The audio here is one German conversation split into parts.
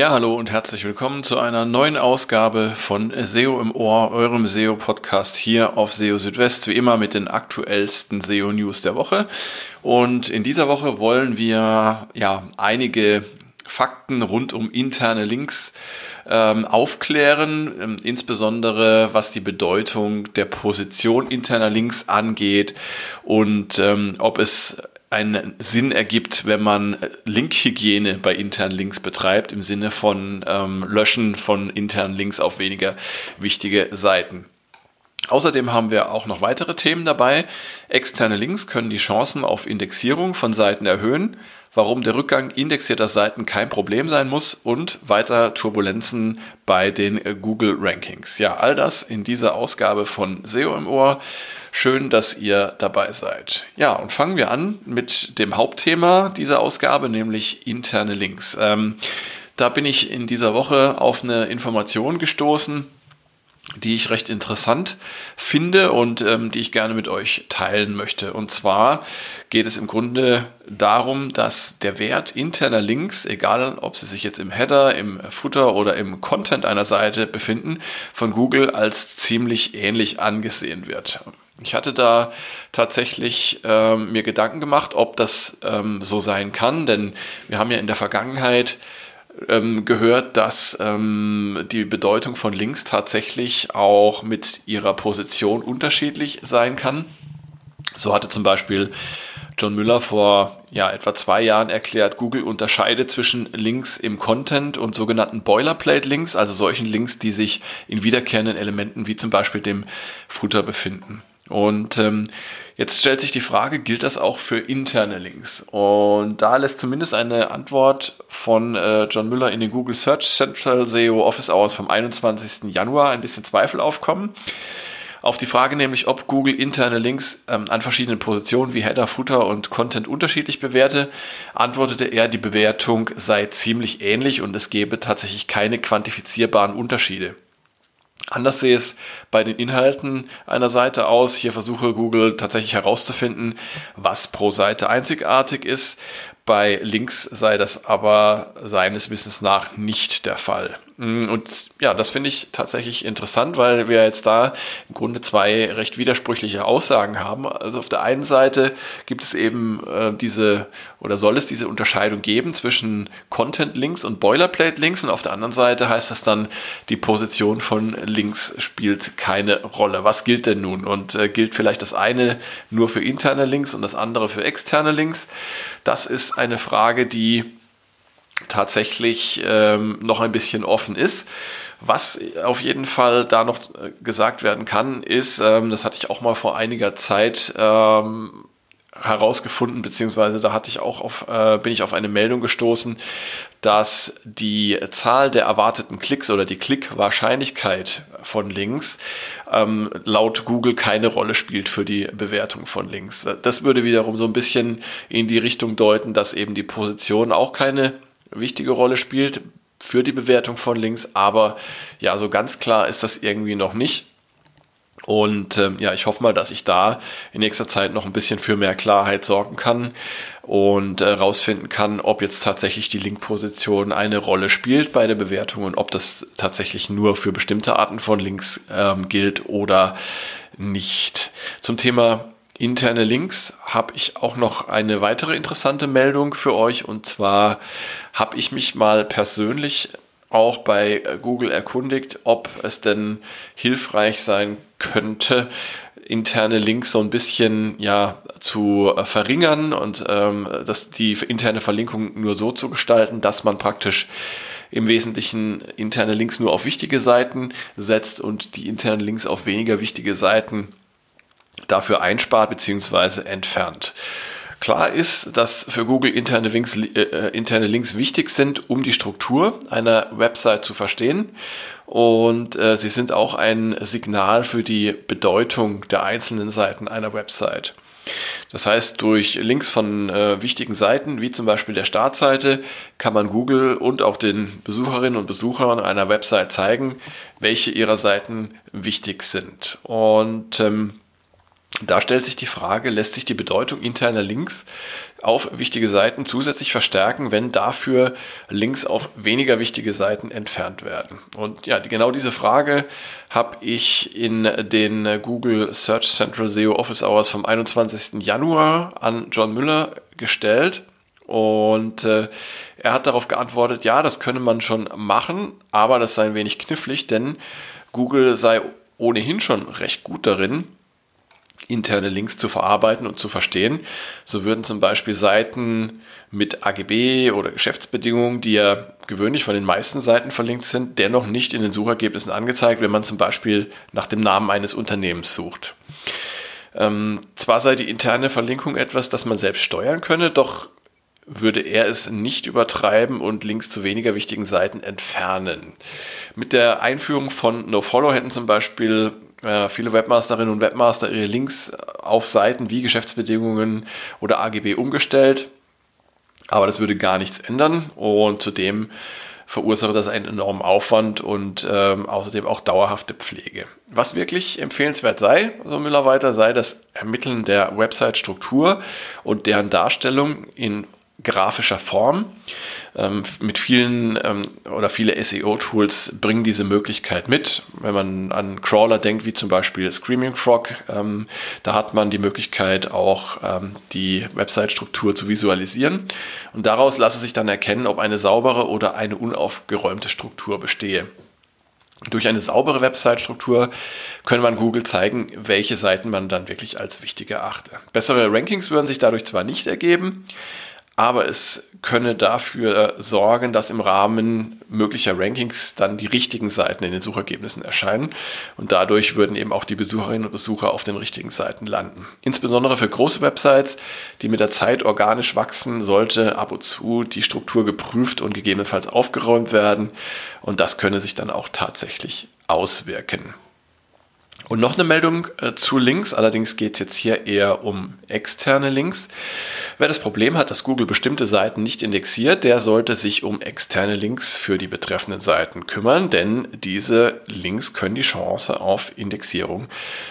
Ja, hallo und herzlich willkommen zu einer neuen Ausgabe von SEO im Ohr, eurem SEO-Podcast hier auf SEO Südwest, wie immer mit den aktuellsten SEO-News der Woche. Und in dieser Woche wollen wir ja einige Fakten rund um interne Links ähm, aufklären, ähm, insbesondere was die Bedeutung der Position interner Links angeht und ähm, ob es einen Sinn ergibt, wenn man Linkhygiene bei internen Links betreibt, im Sinne von ähm, Löschen von internen Links auf weniger wichtige Seiten. Außerdem haben wir auch noch weitere Themen dabei. Externe Links können die Chancen auf Indexierung von Seiten erhöhen, warum der Rückgang indexierter Seiten kein Problem sein muss und weiter Turbulenzen bei den Google Rankings. Ja, all das in dieser Ausgabe von SEO im Ohr. Schön, dass ihr dabei seid. Ja, und fangen wir an mit dem Hauptthema dieser Ausgabe, nämlich interne Links. Ähm, da bin ich in dieser Woche auf eine Information gestoßen, die ich recht interessant finde und ähm, die ich gerne mit euch teilen möchte. Und zwar geht es im Grunde darum, dass der Wert interner Links, egal ob sie sich jetzt im Header, im Footer oder im Content einer Seite befinden, von Google als ziemlich ähnlich angesehen wird. Ich hatte da tatsächlich ähm, mir Gedanken gemacht, ob das ähm, so sein kann, denn wir haben ja in der Vergangenheit ähm, gehört, dass ähm, die Bedeutung von Links tatsächlich auch mit ihrer Position unterschiedlich sein kann. So hatte zum Beispiel John Müller vor ja, etwa zwei Jahren erklärt, Google unterscheidet zwischen Links im Content und sogenannten Boilerplate-Links, also solchen Links, die sich in wiederkehrenden Elementen wie zum Beispiel dem Footer befinden. Und ähm, jetzt stellt sich die Frage, gilt das auch für interne Links? Und da lässt zumindest eine Antwort von äh, John Müller in den Google Search Central SEO Office Hours vom 21. Januar ein bisschen Zweifel aufkommen. Auf die Frage nämlich, ob Google interne Links ähm, an verschiedenen Positionen wie Header, Footer und Content unterschiedlich bewerte, antwortete er, die Bewertung sei ziemlich ähnlich und es gebe tatsächlich keine quantifizierbaren Unterschiede. Anders sehe es bei den Inhalten einer Seite aus. Hier versuche Google tatsächlich herauszufinden, was pro Seite einzigartig ist. Bei Links sei das aber seines Wissens nach nicht der Fall. Mm, und ja, das finde ich tatsächlich interessant, weil wir jetzt da im Grunde zwei recht widersprüchliche Aussagen haben. Also auf der einen Seite gibt es eben äh, diese oder soll es diese Unterscheidung geben zwischen Content Links und Boilerplate Links und auf der anderen Seite heißt das dann, die Position von Links spielt keine Rolle. Was gilt denn nun? Und äh, gilt vielleicht das eine nur für interne Links und das andere für externe Links? Das ist eine Frage, die tatsächlich ähm, noch ein bisschen offen ist. Was auf jeden Fall da noch äh, gesagt werden kann, ist, ähm, das hatte ich auch mal vor einiger Zeit ähm, herausgefunden, beziehungsweise da hatte ich auch auf, äh, bin ich auf eine Meldung gestoßen, dass die Zahl der erwarteten Klicks oder die Klickwahrscheinlichkeit von Links ähm, laut Google keine Rolle spielt für die Bewertung von Links. Das würde wiederum so ein bisschen in die Richtung deuten, dass eben die Position auch keine wichtige Rolle spielt für die Bewertung von Links, aber ja, so ganz klar ist das irgendwie noch nicht. Und ähm, ja, ich hoffe mal, dass ich da in nächster Zeit noch ein bisschen für mehr Klarheit sorgen kann und herausfinden äh, kann, ob jetzt tatsächlich die Linkposition eine Rolle spielt bei der Bewertung und ob das tatsächlich nur für bestimmte Arten von Links ähm, gilt oder nicht. Zum Thema interne Links habe ich auch noch eine weitere interessante Meldung für euch. Und zwar habe ich mich mal persönlich auch bei Google erkundigt, ob es denn hilfreich sein könnte, interne Links so ein bisschen ja zu verringern und ähm, dass die interne Verlinkung nur so zu gestalten, dass man praktisch im Wesentlichen interne Links nur auf wichtige Seiten setzt und die internen Links auf weniger wichtige Seiten dafür einspart bzw. entfernt. Klar ist, dass für Google interne Links, äh, äh, interne Links wichtig sind, um die Struktur einer Website zu verstehen. Und äh, sie sind auch ein Signal für die Bedeutung der einzelnen Seiten einer Website. Das heißt, durch Links von äh, wichtigen Seiten, wie zum Beispiel der Startseite, kann man Google und auch den Besucherinnen und Besuchern einer Website zeigen, welche ihrer Seiten wichtig sind. Und ähm, Da stellt sich die Frage, lässt sich die Bedeutung interner Links auf wichtige Seiten zusätzlich verstärken, wenn dafür Links auf weniger wichtige Seiten entfernt werden? Und ja, genau diese Frage habe ich in den Google Search Central SEO Office Hours vom 21. Januar an John Müller gestellt. Und äh, er hat darauf geantwortet, ja, das könne man schon machen, aber das sei ein wenig knifflig, denn Google sei ohnehin schon recht gut darin, interne Links zu verarbeiten und zu verstehen. So würden zum Beispiel Seiten mit AGB oder Geschäftsbedingungen, die ja gewöhnlich von den meisten Seiten verlinkt sind, dennoch nicht in den Suchergebnissen angezeigt, wenn man zum Beispiel nach dem Namen eines Unternehmens sucht. Ähm, zwar sei die interne Verlinkung etwas, das man selbst steuern könne, doch würde er es nicht übertreiben und Links zu weniger wichtigen Seiten entfernen. Mit der Einführung von NoFollow hätten zum Beispiel viele Webmasterinnen und Webmaster ihre Links auf Seiten wie Geschäftsbedingungen oder AGB umgestellt. Aber das würde gar nichts ändern und zudem verursacht das einen enormen Aufwand und ähm, außerdem auch dauerhafte Pflege. Was wirklich empfehlenswert sei, so Müller weiter, sei das Ermitteln der Website-Struktur und deren Darstellung in grafischer Form. Ähm, mit vielen ähm, oder viele SEO-Tools bringen diese Möglichkeit mit. Wenn man an Crawler denkt, wie zum Beispiel Screaming Frog, ähm, da hat man die Möglichkeit auch ähm, die Website-Struktur zu visualisieren. Und daraus lasse sich dann erkennen, ob eine saubere oder eine unaufgeräumte Struktur bestehe. Durch eine saubere Website-Struktur können man Google zeigen, welche Seiten man dann wirklich als wichtig erachte. Bessere Rankings würden sich dadurch zwar nicht ergeben, aber es könne dafür sorgen, dass im Rahmen möglicher Rankings dann die richtigen Seiten in den Suchergebnissen erscheinen und dadurch würden eben auch die Besucherinnen und Besucher auf den richtigen Seiten landen. Insbesondere für große Websites, die mit der Zeit organisch wachsen, sollte ab und zu die Struktur geprüft und gegebenenfalls aufgeräumt werden und das könne sich dann auch tatsächlich auswirken. Und noch eine Meldung äh, zu Links, allerdings geht es jetzt hier eher um externe Links. Wer das Problem hat, dass Google bestimmte Seiten nicht indexiert, der sollte sich um externe Links für die betreffenden Seiten kümmern, denn diese Links können die Chance auf Indexierung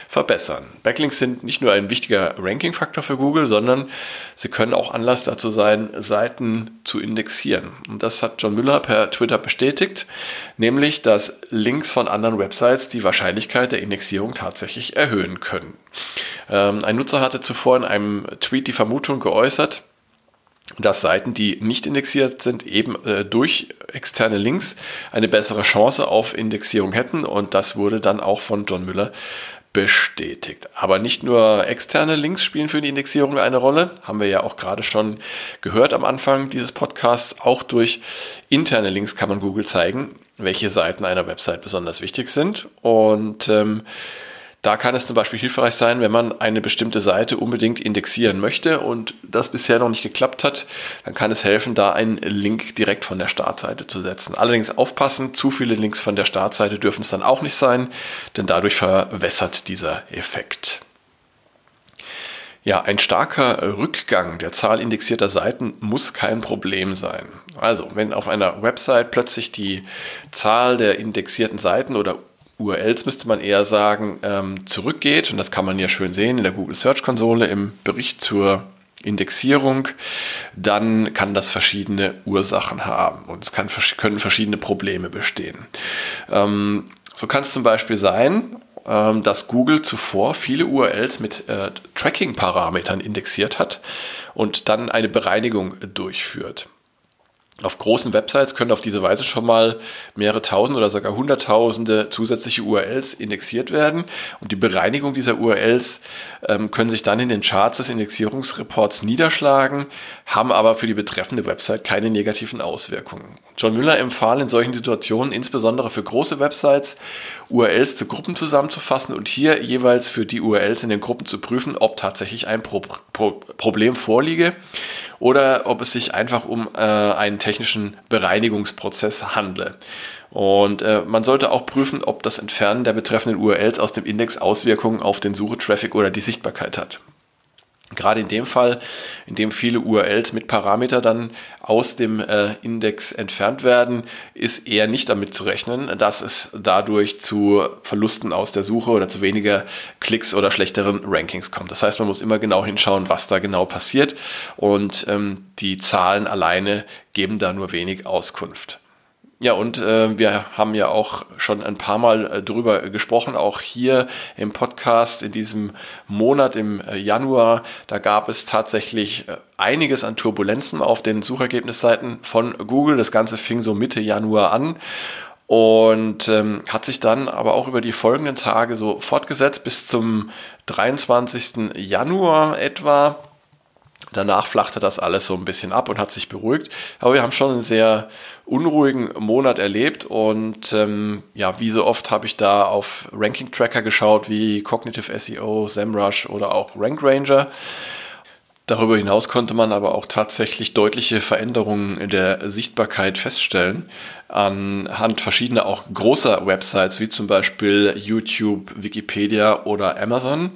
verbessern. Backlinks sind nicht nur ein wichtiger Ranking-Faktor für Google, sondern sie können auch Anlass dazu sein, Seiten zu indexieren. Und das hat John Müller per Twitter bestätigt, nämlich dass Links von anderen Websites die Wahrscheinlichkeit der Indexierung tatsächlich erhöhen können. Ähm, ein Nutzer hatte zuvor in einem Tweet die Vermutung geäußert, dass Seiten, die nicht indexiert sind, eben äh, durch externe Links eine bessere Chance auf Indexierung hätten. Und das wurde dann auch von John Müller bestätigt. Aber nicht nur externe Links spielen für die Indexierung eine Rolle, haben wir ja auch gerade schon gehört am Anfang dieses Podcasts. Auch durch interne Links kann man Google zeigen, welche Seiten einer Website besonders wichtig sind. Und ähm, da kann es zum Beispiel hilfreich sein, wenn man eine bestimmte Seite unbedingt indexieren möchte und das bisher noch nicht geklappt hat, dann kann es helfen, da einen Link direkt von der Startseite zu setzen. Allerdings aufpassen, zu viele Links von der Startseite dürfen es dann auch nicht sein, denn dadurch verwässert dieser Effekt. Ja, ein starker Rückgang der Zahl indexierter Seiten muss kein Problem sein. Also, wenn auf einer Website plötzlich die Zahl der indexierten Seiten oder URLs müsste man eher sagen, ähm, zurückgeht. Und das kann man ja schön sehen in der Google Search Konsole im Bericht zur Indexierung, dann kann das verschiedene Ursachen haben und es kann, können verschiedene Probleme bestehen. Ähm, so kann es zum Beispiel sein, ähm, dass Google zuvor viele URLs mit äh, Tracking-Parametern indexiert hat und dann eine Bereinigung durchführt. Auf großen Websites können auf diese Weise schon mal mehrere tausend oder sogar hunderttausende zusätzliche URLs indexiert werden. Und die Bereinigung dieser URLs ähm, können sich dann in den Charts des Indexierungsreports niederschlagen, haben aber für die betreffende Website keine negativen Auswirkungen. John Müller empfahl in solchen Situationen insbesondere für große Websites URLs zu Gruppen zusammenzufassen und hier jeweils für die URLs in den Gruppen zu prüfen, ob tatsächlich ein Pro Pro Problem vorliege oder ob es sich einfach um äh, einen technischen Bereinigungsprozess handle. Und äh, man sollte auch prüfen, ob das Entfernen der betreffenden URLs aus dem Index Auswirkungen auf den Suchetraffic oder die Sichtbarkeit hat. Gerade in dem Fall, in dem viele URLs mit Parameter dann aus dem äh, Index entfernt werden, ist eher nicht damit zu rechnen, dass es dadurch zu Verlusten aus der Suche oder zu weniger Klicks oder schlechteren Rankings kommt. Das heißt, man muss immer genau hinschauen, was da genau passiert und ähm, die Zahlen alleine geben da nur wenig Auskunft. Ja, und äh, wir haben ja auch schon ein paar Mal äh, drüber gesprochen, auch hier im Podcast in diesem Monat im äh, Januar. Da gab es tatsächlich äh, einiges an Turbulenzen auf den Suchergebnisseiten von Google. Das Ganze fing so Mitte Januar an und ähm, hat sich dann aber auch über die folgenden Tage so fortgesetzt bis zum 23. Januar etwa. Danach flachte das alles so ein bisschen ab und hat sich beruhigt. Aber wir haben schon einen sehr unruhigen Monat erlebt und ähm, ja, wie so oft habe ich da auf Ranking-Tracker geschaut, wie Cognitive SEO, SEMrush oder auch Rank Ranger. Darüber hinaus konnte man aber auch tatsächlich deutliche Veränderungen in der Sichtbarkeit feststellen anhand verschiedener auch großer Websites wie zum Beispiel YouTube, Wikipedia oder Amazon.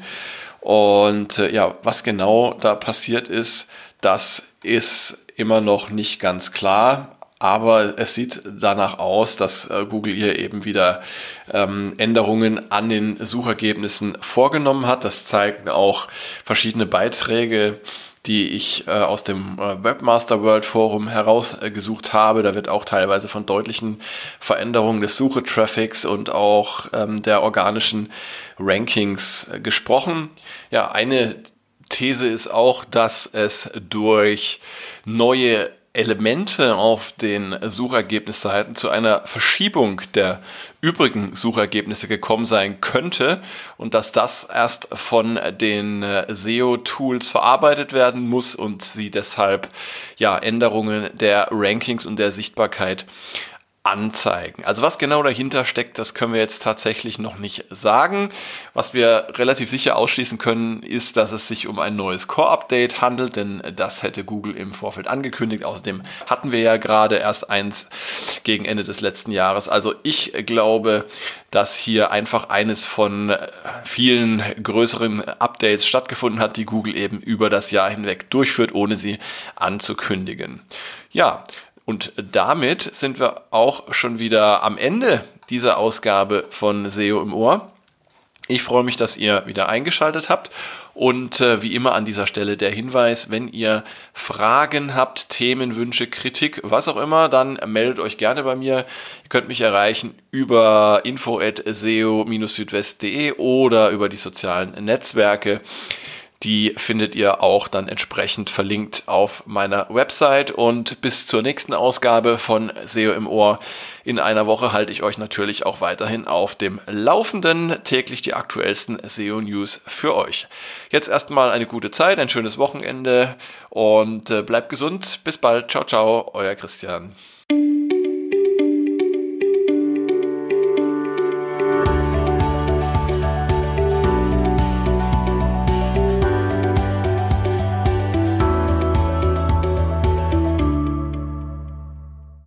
Und äh, ja, was genau da passiert ist, das ist immer noch nicht ganz klar. Aber es sieht danach aus, dass äh, Google hier eben wieder ähm, Änderungen an den Suchergebnissen vorgenommen hat. Das zeigen auch verschiedene Beiträge die ich äh, aus dem äh, Webmaster World Forum herausgesucht habe. Da wird auch teilweise von deutlichen Veränderungen des Suchetraffics und auch ähm, der organischen Rankings gesprochen. Ja, eine These ist auch, dass es durch neue Elemente auf den Suchergebnisseiten zu einer Verschiebung der übrigen Suchergebnisse gekommen sein könnte und dass das erst von den äh, SEO-Tools verarbeitet werden muss und sie deshalb ja Änderungen der Rankings und der Sichtbarkeit anzeigen. Also was genau dahinter steckt, das können wir jetzt tatsächlich noch nicht sagen. Was wir relativ sicher ausschließen können, ist, dass es sich um ein neues Core-Update handelt, denn das hätte Google im Vorfeld angekündigt. Außerdem hatten wir ja gerade erst eins gegen Ende des letzten Jahres. Also ich glaube, dass hier einfach eines von vielen größeren Updates stattgefunden hat, die Google eben über das Jahr hinweg durchführt, ohne sie anzukündigen. Ja, und damit sind wir auch schon wieder am Ende dieser Ausgabe von SEO im Ohr. Ich freue mich, dass ihr wieder eingeschaltet habt. Und äh, wie immer an dieser Stelle der Hinweis, wenn ihr Fragen habt, Themenwünsche, Kritik, was auch immer, dann meldet euch gerne bei mir. Ihr könnt mich erreichen über info.seo-südwest.de oder über die sozialen Netzwerke. Die findet ihr auch dann entsprechend verlinkt auf meiner Website. Und bis zur nächsten Ausgabe von SEO im Ohr in einer Woche halte ich euch natürlich auch weiterhin auf dem Laufenden. Täglich die aktuellsten SEO-News für euch. Jetzt erstmal eine gute Zeit, ein schönes Wochenende und äh, bleibt gesund. Bis bald. Ciao, ciao, euer Christian.